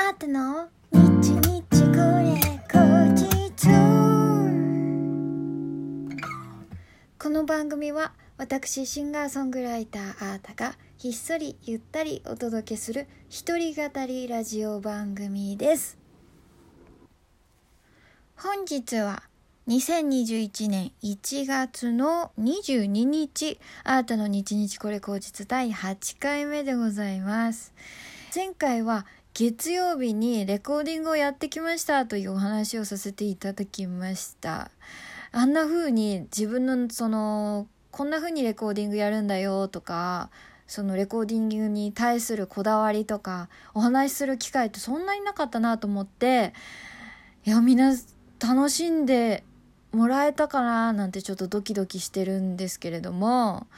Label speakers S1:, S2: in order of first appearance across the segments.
S1: あっての日日これ後日この番組は私シンガーソングライターアータがひっそりゆったりお届けする一人語りラジオ番組です。本日は2021年1月の22日アートの日日これ口実第8回目でございます。前回は月曜日にレコーディングをやってきましたというお話をさせていただきました。あんな風に自分のそのこんな風にレコーディングやるんだよとかそのレコーディングに対するこだわりとかお話しする機会ってそんなになかったなと思っていやみんな楽しんでもらえたかななんてちょっとドキドキしてるんですけれども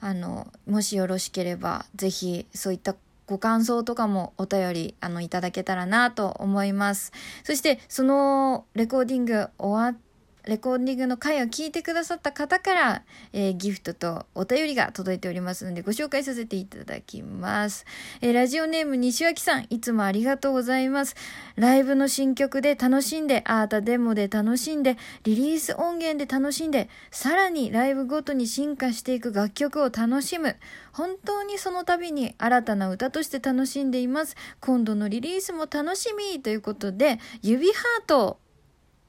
S1: あのもしよろしければ是非そういったご感想とかもお便りあのいただけたらなと思います。そしてそのレコーディング終わってレコーディングの回を聞いてくださった方から、えー、ギフトとお便りが届いておりますのでご紹介させていただきます。えー、ラジオネーム西脇さん、いつもありがとうございます。ライブの新曲で楽しんで、アートデモで楽しんで、リリース音源で楽しんで、さらにライブごとに進化していく楽曲を楽しむ。本当にその度に新たな歌として楽しんでいます。今度のリリースも楽しみということで、指ハート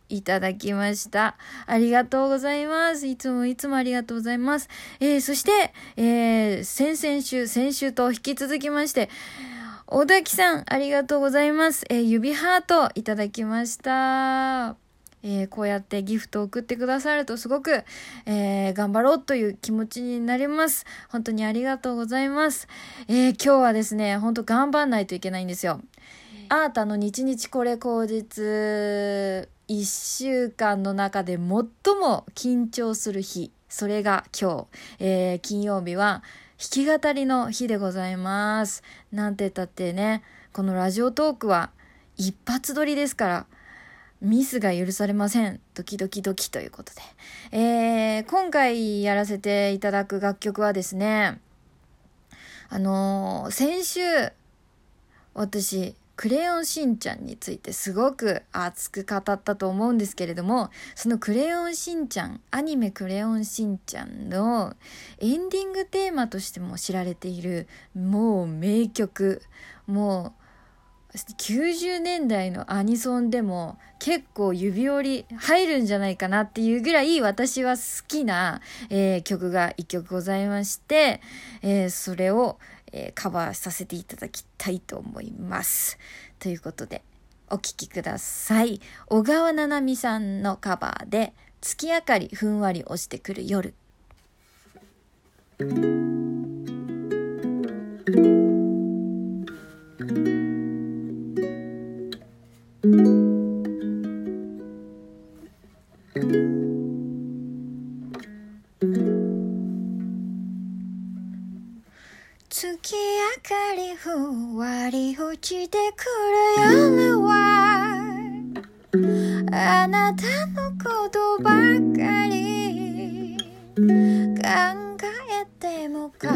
S1: いただきました。ありがとうございます。いつもいつもありがとうございます。えー、そして、えー、先々週、先週と引き続きまして、小滝さん、ありがとうございます。えー、指ハートいただきました。えー、こうやってギフトを送ってくださるとすごく、えー、頑張ろうという気持ちになります。本当にありがとうございます。えー、今日はですね、本当頑張んないといけないんですよ。アータの日々これ口実1週間の中で最も緊張する日それが今日、えー、金曜日は弾き語りの日でございますなんて言ったってねこのラジオトークは一発撮りですからミスが許されません。ドキドキドキということで。えー、今回やらせていただく楽曲はですね、あのー、先週、私、クレヨンしんちゃんについてすごく熱く語ったと思うんですけれども、そのクレヨンしんちゃん、アニメクレヨンしんちゃんのエンディングテーマとしても知られている、もう名曲、もう90年代のアニソンでも結構指折り入るんじゃないかなっていうぐらい私は好きな、えー、曲が一曲ございまして、えー、それを、えー、カバーさせていただきたいと思います。ということで、お聴きください。小川七海さんのカバーで、月明かりふんわり落ちてくる夜。月明かりふんわり落ちてくる夜はあなたのことばかり考えても考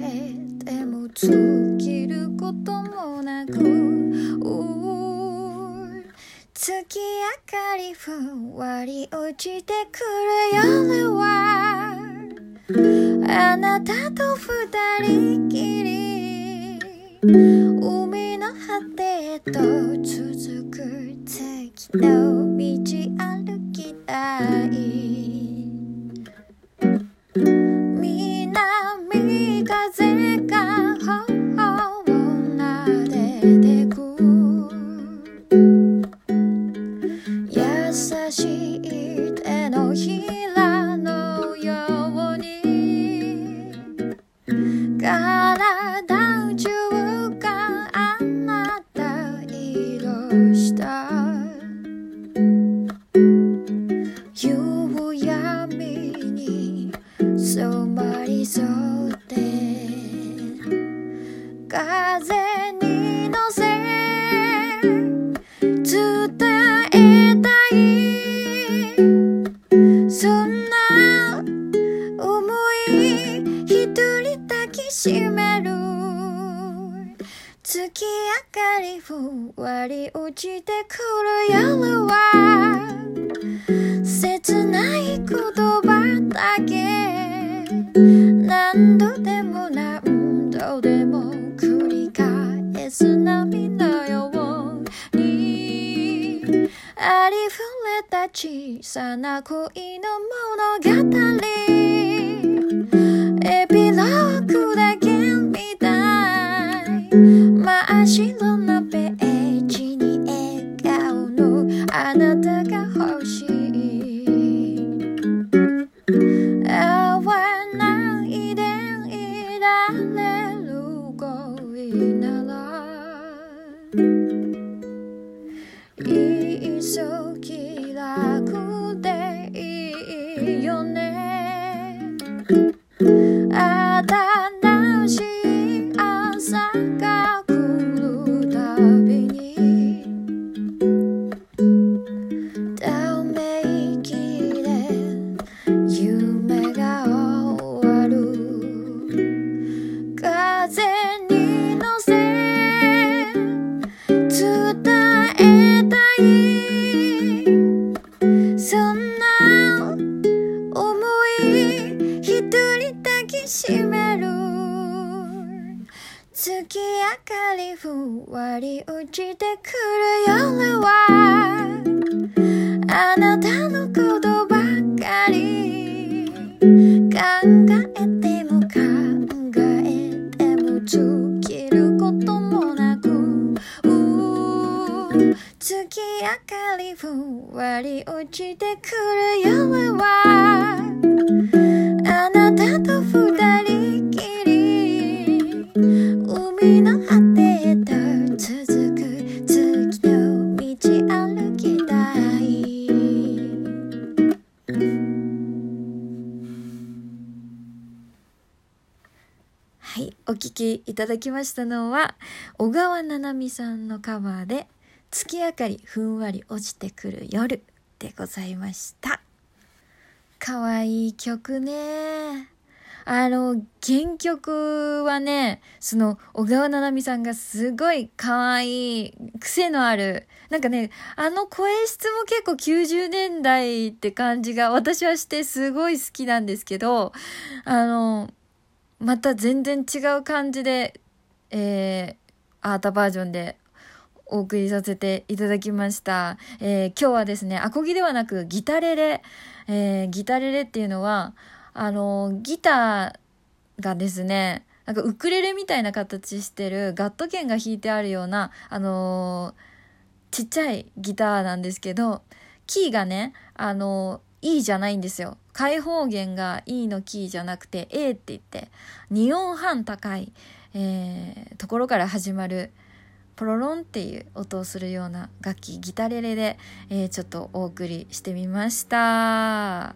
S1: えても尽きることもなく月明かりふんわり落ちてくる夜はあなたと二人きり。海の果てへと続く月の道歩きだ。け。何度でも何度でも繰り返す波のように。ありふれた小さな恋の物語。いっりふわり落ちてくる夜はあなたのことばかり考えても考えても尽きることもなく月明かりふわり落ちてくる夜ははいお聴きいただきましたのは小川七海さんのカバーで「月明かりふんわり落ちてくる夜」でございました。かわいい曲ね。あの原曲はねその小川七海さんがすごいかわいい癖のあるなんかねあの声質も結構90年代って感じが私はしてすごい好きなんですけどあのまた全然違う感じで、えー、アートバージョンでお送りさせていただきました。えー今日はですね、アコギではなくギタレレ、えーギタレレっていうのは、あのギターがですね、なんかウクレレみたいな形してるガット弦が弾いてあるような、あのーちっちゃいギターなんですけど、キーがね、あのー E じゃないんですよ。開放弦が E のキーじゃなくて A って言って、2音半高い、えーところから始まるポロロンっていう音をするような楽器ギタレレで、えーちょっとお送りしてみました。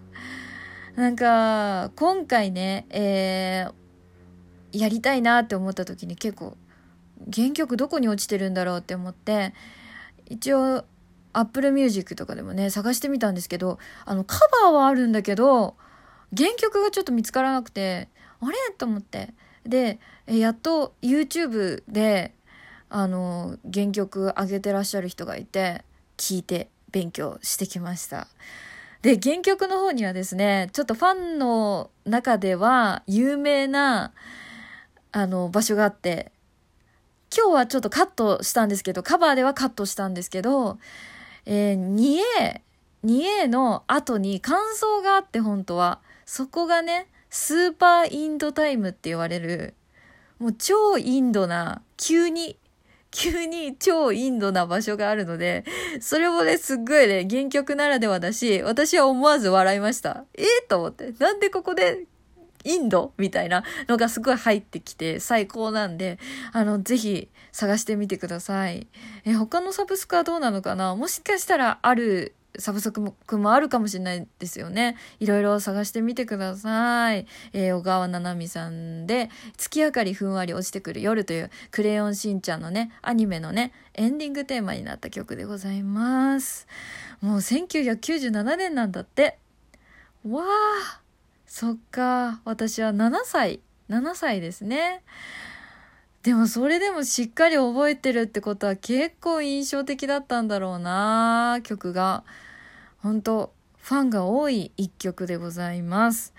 S1: なんか今回ね、えーやりたいなって思った時に結構原曲どこに落ちてるんだろうって思って一応 Apple Music とかでもね探してみたんですけどあのカバーはあるんだけど原曲がちょっと見つからなくてあれ？と思って。でやっと YouTube であの原曲上げてらっしゃる人がいて聞いて勉強してきました。で原曲の方にはですねちょっとファンの中では有名なあの場所があって今日はちょっとカットしたんですけどカバーではカットしたんですけど、えー、2A 2A の後に感想があって本当はそこがねスーパーインドタイムって言われるもう超インドな急に急に超インドな場所があるので、それもね、すっごいね、原曲ならではだし、私は思わず笑いました。えー、と思って。なんでここで、インドみたいなのがすごい入ってきて最高なんで、あの、ぜひ探してみてください。え、他のサブスクはどうなのかな？もしかしたらあるサブスクもあるかもしれないですよね。いろいろ探してみてください。えー小川七海さんで、月明かりふんわり落ちてくる夜というクレヨンしんちゃんのね、アニメのね、エンディングテーマになった曲でございます。もう1997年なんだって。わあ、そっか。私は7歳。7歳ですね。でもそれでもしっかり覚えてるってことは結構印象的だったんだろうな曲が。本当ファンが多い一曲でございます。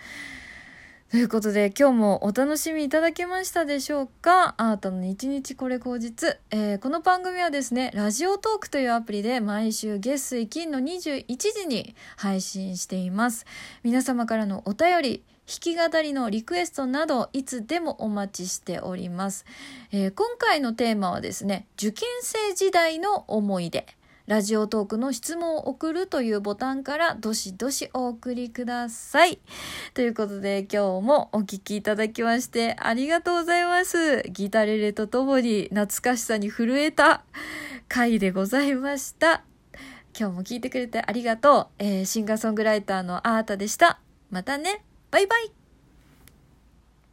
S1: ということで今日もお楽しみいただけましたでしょうか？あーたの日日これ口実、えー、この番組はですねラジオトークというアプリで毎週月水金の21時に配信しています。皆様からのお便り弾き語りのリクエストなどいつでもお待ちしております、えー、今回のテーマはですね受験生時代の思い出。ラジオトークの質問を送るというボタンからどしどしお送りください。ということで今日もお聴きいただきましてありがとうございます。ギタレレとともに懐かしさに震えた回でございました。今日も聞いてくれてありがとう。えー、シンガーソングライターのアータでした。またね。バイバイ。